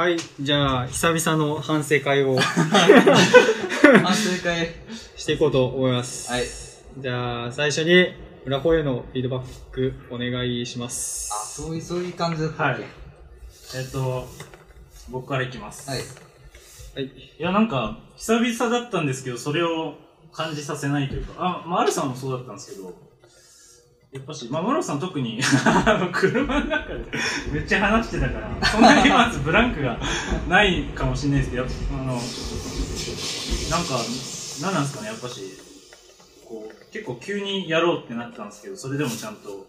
はい、じゃあ、久々の反省会を 反省会。していこうと思います。はい。じゃあ、最初に、裏方へのフィードバックお願いしまあ、す。そういう、そういう感じだったっけ？はいえっと、僕からいきます。はい。はい。いや、なんか、久々だったんですけど、それを感じさせないというか、あ、まあ、アルさんもそうだったんですけど、やっぱし、まあ、村さん特に、あの、車の中でめっちゃ話してたから、そんなにまずブランクがないかもしれないですけど、あの、なんか、なんなんですかね、やっぱし、こう、結構急にやろうってなったんですけど、それでもちゃんと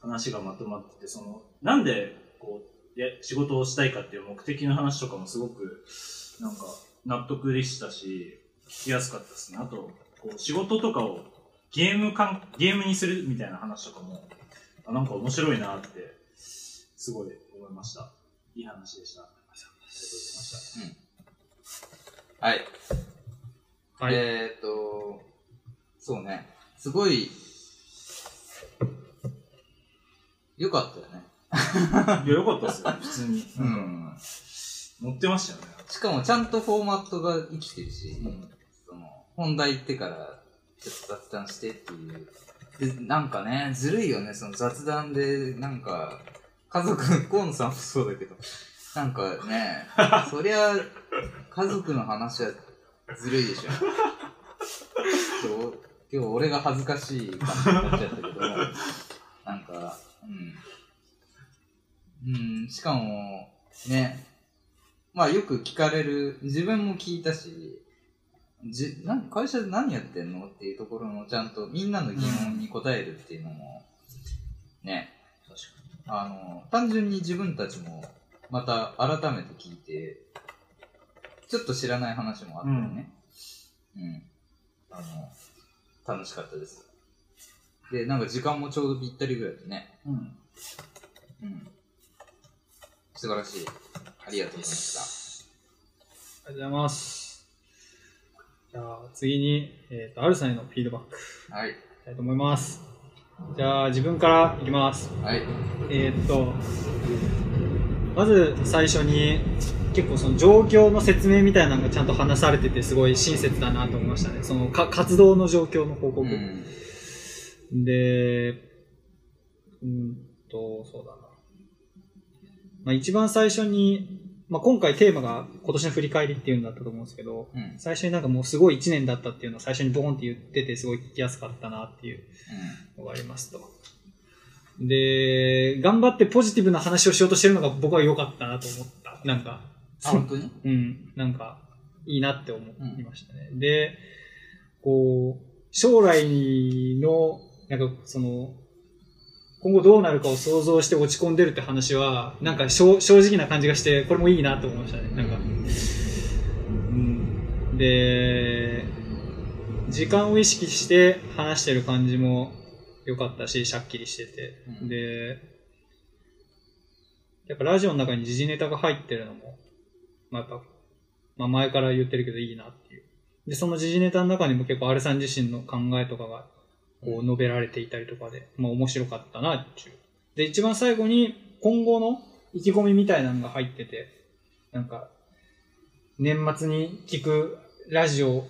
話がまとまってて、その、なんで、こう、や仕事をしたいかっていう目的の話とかもすごく、なんか、納得でしたし、聞きやすかったですね。あと、こう、仕事とかをゲームかん、ゲームにするみたいな話とかも、あなんか面白いなって、すごい思いました。いい話でした。ありがとうございました。はい。はい。えーっと、そうね。すごい、よかったよね。いや、よかったですよ、普通に。うん。乗ってましたよね。しかもちゃんとフォーマットが生きてるし、うんその、本題行ってから、雑談してっていう。で、なんかね、ずるいよね、その雑談で、なんか、家族、河野さんもそうだけど、なんかね、そりゃ、家族の話はずるいでしょ。今日、今日俺が恥ずかしい感じになっちゃったけど、なんか、うん。うん、しかも、ね、まあよく聞かれる、自分も聞いたし、じなん会社で何やってんの？っていうところのちゃんとみんなの疑問に答えるっていうのも、ね、確あの、単純に自分たちもまた改めて聞いて、ちょっと知らない話もあったよね。うん。あの、楽しかったです。で、なんか時間もちょうどぴったりぐらいでね。うん。うん。素晴らしい。ありがとうございました。ありがとうございます。じゃあ、次に、えっ、と、アルさんへのフィードバックいはい。きたいと思います。じゃあ、自分からいきます。はい。えーっと、まず最初に、結構その状況の説明みたいなのがちゃんと話されてて、すごい親切だなと思いましたね。そのか活動の状況の報告。うん。で、うんと、そうだな。まあ、一番最初に、まあ、今回テーマが今年の振り返りっていうんだったと思うんですけど、うん。最初になんかもうすごい1年だったっていうのを最初にボーンって言ってて、すごい聞きやすかったなっていうのがありますと。で、頑張ってポジティブな話をしようとしてるのが僕は良かったなと思った。なんか、あ、本当に？うん、なんか、いいなって思いましたね。で、こう、将来の、なんかその、今後どうなるかを想像して落ち込んでるって話は、なんか正正直な感じがして、これもいいなと思いましたね。なんか、うん、で、時間を意識して話してる感じも良かったし、しゃっきりしてて。うんで、やっぱラジオの中に時事ネタが入ってるのも、まあ、やっぱ、まあ前から言ってるけどいいなっていう。で、その時事ネタの中にも結構アルさん自身の考えとかが、こう述べられていたりとかで、まあ面白かったなっていう。で、一番最後に今後の意気込みみたいなのが入ってて、なんか、年末に聞くラジオっ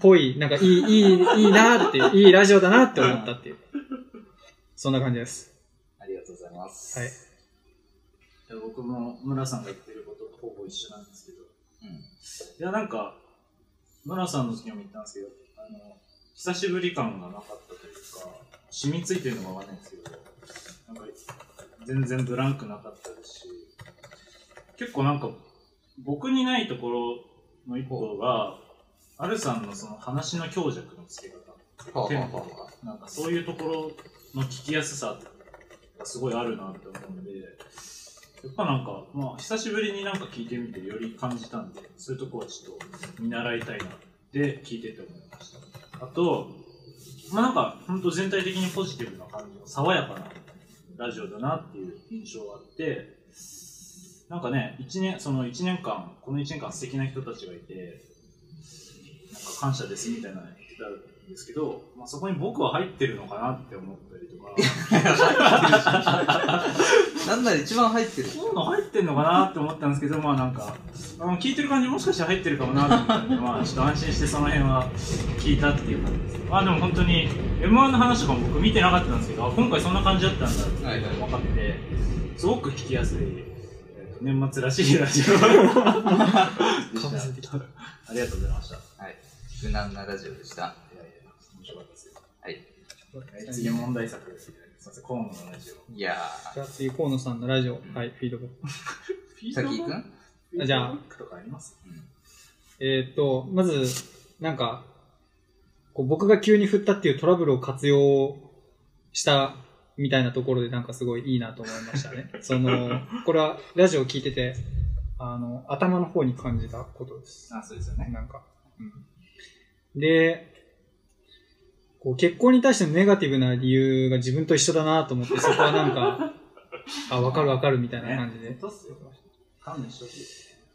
ぽい、なんかいい、いい、いいなっていう、いいラジオだなって思ったっていう。そんな感じです。ありがとうございます。はい。僕も村さんが言ってることとほぼ一緒なんですけど、うん。いや、なんか、村さんの時にも言ったんですけど、あの、久しぶり感がなかったというか、染みついてるのかわかんないんですけど、なんか、全然ブランクなかったですし、結構なんか、僕にないところの一個が、アルさんのその話の強弱のつけ方、テンポとか、なんかそういうところの聞きやすさがすごいあるなって思うんで、やっぱなんか、まあ、久しぶりになんか聞いてみてより感じたんで、そういうとこはちょっと見習いたいなって聞いてて思いました。あと、まあなんか、本当全体的にポジティブな感じの爽やかなラジオだなっていう印象があって、なんかね、1年、その一年間、この1年間素敵な人たちがいて、なんか感謝ですみたいな言ってたですけど、まあ、そこに僕は入ってるのかなって思ったりとか、なんなら一番入ってる。そういうの入ってんのかなって思ったんですけど、まあなんか、あの聞いてる感じもしかしたら入ってるかもなと思ったんで、まあちょっと安心してその辺は聞いたっていう感じです。まあでも本当に、M1 の話とかも僕見てなかったんですけど、あ今回そんな感じだったんだって分かって、すごく聞きやすい、えーと年末らしいラジオ。ありがとうございました。いはい。無難なラジオでした。やいや、面白かったですよ。はい。はい次問題作です。すみません、河野のラジオ。いやじゃあ次、河野さんのラジオ。はい、フィードバック。ー、さきいく？んフィーじゃあドバックとかあります？えーっと、まず、なんか、こう僕が急に振ったっていうトラブルを活用したみたいなところでなんかすごいいいなと思いましたね。その、これはラジオを聞いてて、あの、頭の方に感じたことです。あ、そうですよね。なんか。うん、で、こう結婚に対してのネガティブな理由が自分と一緒だなと思って、そこはなんか、あ、わかるわかるみたいな感じで。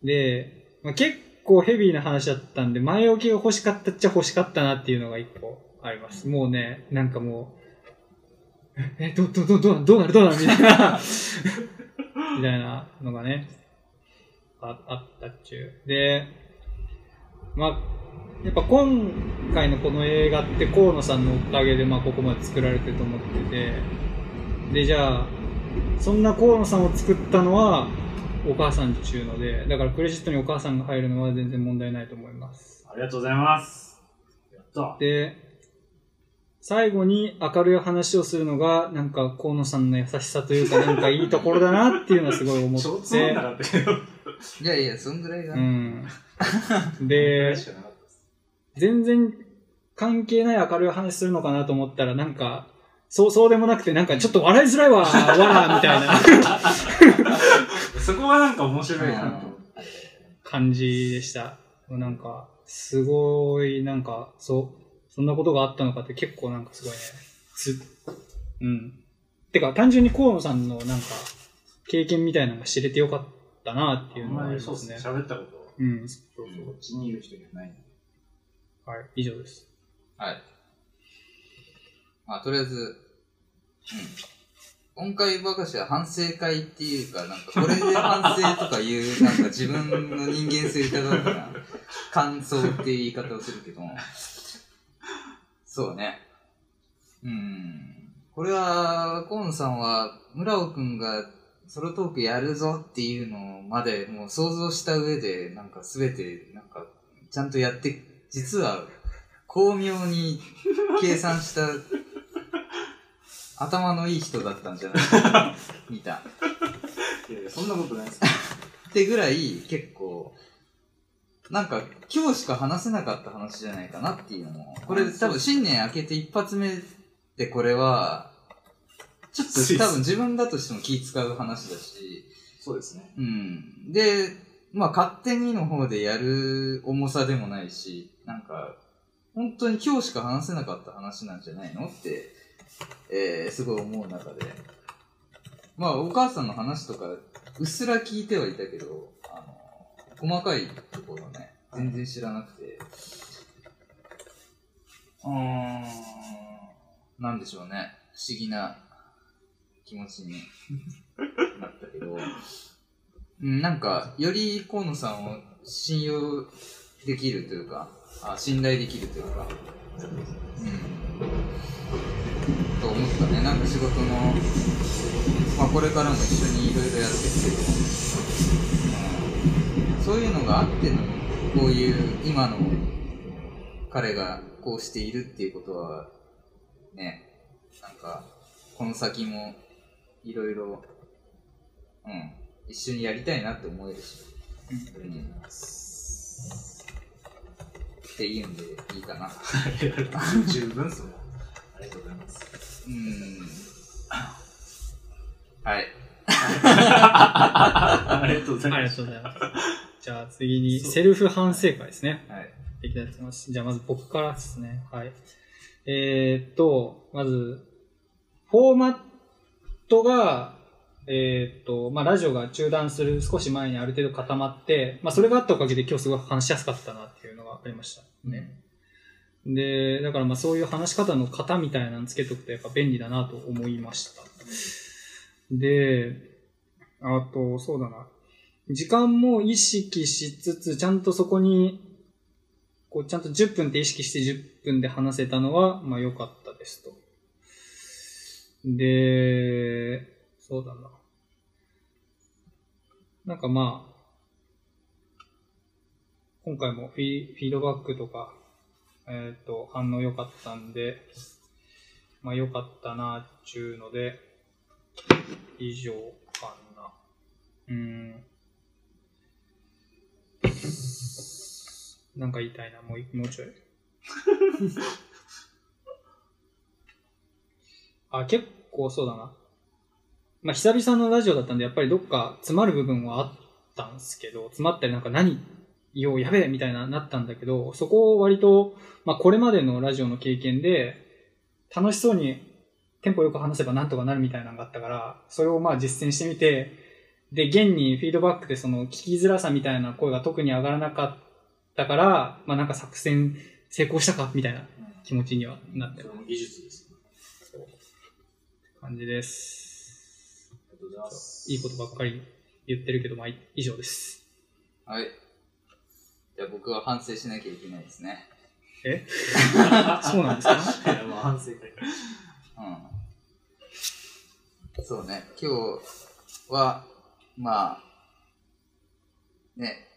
で、まあ、結構ヘビーな話だったんで、前置きが欲しかったっちゃ欲しかったなっていうのが一個あります。もうね、なんかもう、え、えど、ど、ど、どどうなる？どうなる？みたいな、みたいなのがね、ああったっちゅう。で、まあ、やっぱ今回のこの映画って河野さんのおかげでまあここまで作られてると思ってて、で、じゃあ、そんな河野さんを作ったのは、お母さんっちゅうので、だからクレジットにお母さんが入るのは全然問題ないと思います。ありがとうございます。やった。で、最後に明るい話をするのが、なんか河野さんの優しさというか、なんかいいところだなっていうのはすごい思っ ってとつまんな。かったけど。いやいや、そんぐらいが。うん。で全然関係ない明るい話するのかなと思ったら、なんか、そうそうでもなくて、なんかちょっと笑いづらいわ、わら、みたいなそこがなんか面白いなと。感じでした。なんか、すごい、なんか、そう、そんなことがあったのかって結構なんかすごいね、つ、うん。てか、単純に河野さんのなんか、経験みたいなのが知れてよかったなっていうのがあまりそうですね。りますね。喋ったこと、うん。そうそう、こっちにいる人にはないんで。はい、以上です。はい。まあ、とりあえず、うん。今回ばかしは反省会っていうか、なんかこれで反省とかいう、なんか自分の人間性疑うから、感想っていう言い方をするけども。そうね。うん。これは、河野さんは、村尾くんがソロトークやるぞっていうのまでもう想像した上で、なんかすべて、なんか、ちゃんとやって、実は、巧妙に計算した、頭のいい人だったんじゃない？か 見た。いやいや、そんなことないです。ってぐらい、結構、なんか、今日しか話せなかった話じゃないかなっていうのも、これ多分新年明けて一発目でこれは、ちょっと多分自分だとしても気使う話だし、そうですね。うん。で、まあ勝手にの方でやる重さでもないし、なんか、本当に今日しか話せなかった話なんじゃないのって、えー、すごい思う中で。まあお母さんの話とか、うっすら聞いてはいたけど、あの、細かいところね、全然知らなくて。うーん、なんでしょうね。不思議な気持ちになったけど、なんか、より河野さんを信用できるというか、あ信頼できるというか、うん、と思ったね。なんか仕事の、まあこれからも一緒にいろいろやっていくけど、うん、そういうのがあっての、こういう今の彼がこうしているっていうことは、ね、なんか、この先もいろいろ、うん、一緒にやりたいなって思えるし、うん、っていうんでいいかな。十分っすもん。ありがとうございます。うん。はい。ありがとうございます。ありがとうございます。じゃあ次に、セルフ反省会ですね。はい。いきたいと思います。じゃあまず僕からですね。はい。えーっと、まず、フォーマットが、えーっと、まあ、ラジオが中断する少し前にある程度固まって、まあ、それがあったおかげで今日すごい話しやすかったなっていうのがありましたね。で、だからまあそういう話し方の型みたいなのつけとくとやっぱ便利だなと思いました。で、あと、そうだな。時間も意識しつつ、ちゃんとそこに、こう、ちゃんと10分って意識して10分で話せたのは、まあ良かったですと。で、そうだな。なんかまあ、今回もフィフィードバックとか、えっ、と、反応良かったんで、まあ良かったな、っちゅうので、以上かな。うーん。なんか言いたいな、もうい、もうちょい。あ、結構そうだな。まあ、久々のラジオだったんで、やっぱりどっか詰まる部分はあったんですけど、詰まったりなんか何言おうやべえみたいななったんだけど、そこを割と、まあ、これまでのラジオの経験で、楽しそうにテンポよく話せばなんとかなるみたいなのがあったから、それをまあ実践してみて、で、現にフィードバックでその聞きづらさみたいな声が特に上がらなかったから、まあなんか作戦成功したかみたいな気持ちにはなってるそれも技術です。感じです。ありがとうございます。いいことばっかり言ってるけど、まあ以上です。はい。じゃあ僕は反省しなきゃいけないですね。え？そうなんですか？いや、まあ反省会。うん。そうね、今日は、まあ、ね、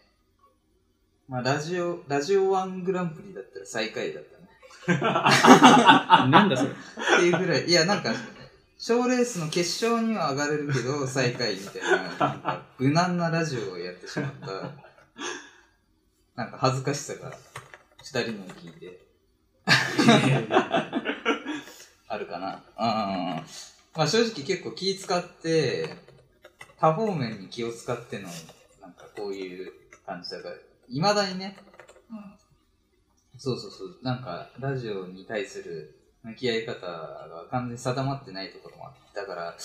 まあラジオ、ラジオワングランプリだったら最下位だったね。なんだそれ。っていうぐらい、いや、なんか、賞レースの決勝には上がれるけど、最下位みたいな、なんか、無難なラジオをやってしまった、なんか恥ずかしさが、二人のを聞いて、あるかな。うん。まあ正直結構気使って、多方面に気を使っての、なんかこういう感じだから、未だにね、そうそうそう、なんかラジオに対する向き合い方が完全に定まってないところもあって、だから、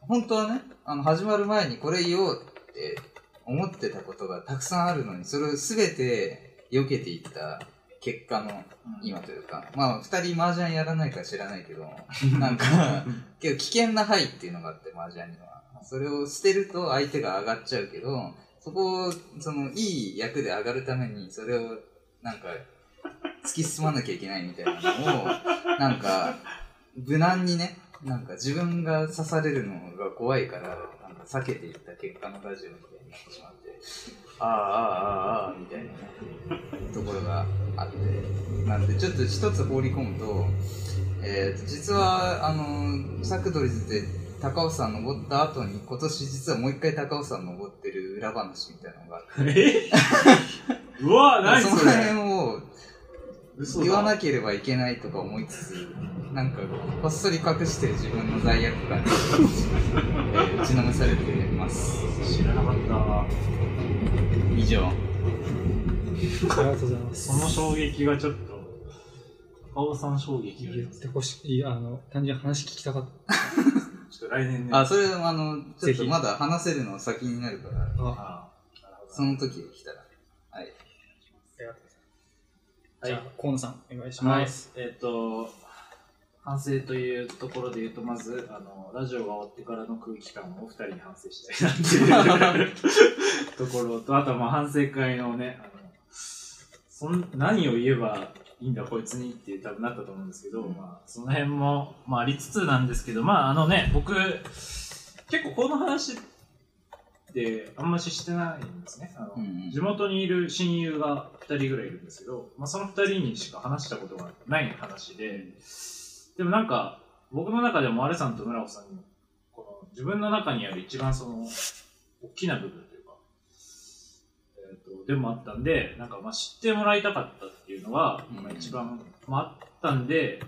本当はね、あの、始まる前にこれ言おうって思ってたことがたくさんあるのに、それを全て避けていった結果の今というか、まあ、二人麻雀やらないか知らないけど、なんか、結構危険な範囲っていうのがあって、麻雀には。それを捨てると相手が上がっちゃうけど、そこを、その、いい役で上がるために、それを、なんか、突き進まなきゃいけないみたいなのを、なんか、無難にね、なんか自分が刺されるのが怖いから、なんか避けていった結果のラジオみたいになってしまって、ああ、ああ、ああ、ああ、みたいなね、ところがあって、なんでちょっと一つ放り込むと、えーと、実は、あの、サクドリズで高尾山登った後に、今年実はもう一回高尾山登ってる裏話みたいなのがあって、え？うわ、何そのそれ辺を言わなければいけないとか思いつつ、なんか、こっそり隠して自分の罪悪感に、えー打ちのめされてます。知らなかった。以上。ありがとうございます。その衝撃がちょっと、高尾さん衝撃言ってほしい。あの、単純に話聞きたかった。ちょっと来年ね。あ、それ、あの、ちょっぜひとまだ話せるのは先になるから、その時が来たら。はい河野さん、お願いしはいます。。えっ、と、反省というところで言うと、まず、あの、ラジオが終わってからの空気感を二人に反省したいなっていう ところと、あとはまあ反省会のね、あの、そん何を言えばいいんだこいつにって多分なったと思うんですけど、まあ、その辺も、まあ、ありつつなんですけど、まあ、あのね、僕、結構この話ってあんまししてないんですね。あのうんうん。地元にいる親友が2人ぐらいいるんですけど、まあ、その2人にしか話したことがない話で、でもなんか、僕の中でもアレさんと村尾さんに、この自分の中にある一番その、大きな部分というか、えー、とでもあったんで、なんかまあ知ってもらいたかったっていうのが、うん。まあ、一番、まあ、あったんで、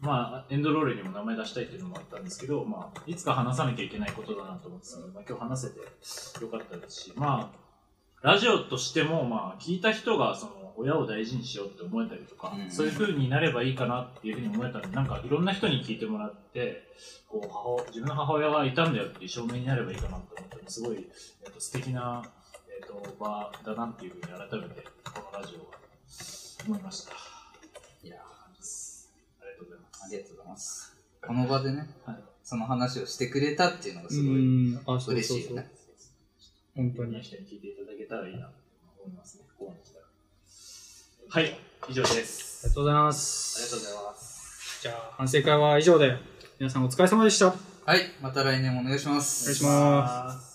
まあ、エンドロールにも名前出したいっていうのもあったんですけど、まあ、いつか話さなきゃいけないことだなと思ってたので、まあ、今日話せてよかったですし、まあ、ラジオとしても、まあ、聞いた人が、その、親を大事にしようって思えたりとか、うんそういう風になればいいかなっていう風に思えたので、なんか、いろんな人に聞いてもらって、こう母親自分の母親がいたんだよっていう証明になればいいかなと思ったのですごい、えっと素敵な、えっと場だなっていう風に改めてこのラジオが思いました。いやーありがとうございます。ありがとうございます。この場でね、はいその話をしてくれたっていうのがうすごいん。あ、そうそうそう嬉しいよね。。本当に。人に聞いていただけたらいいなと思いますね。ここまで来たら。はい、以上です。ありがとうございまありがす。とうございます。じゃあ、反省会は以上で、皆さんお疲れ様でした。おはい、また来年もお願いします。願いします。す。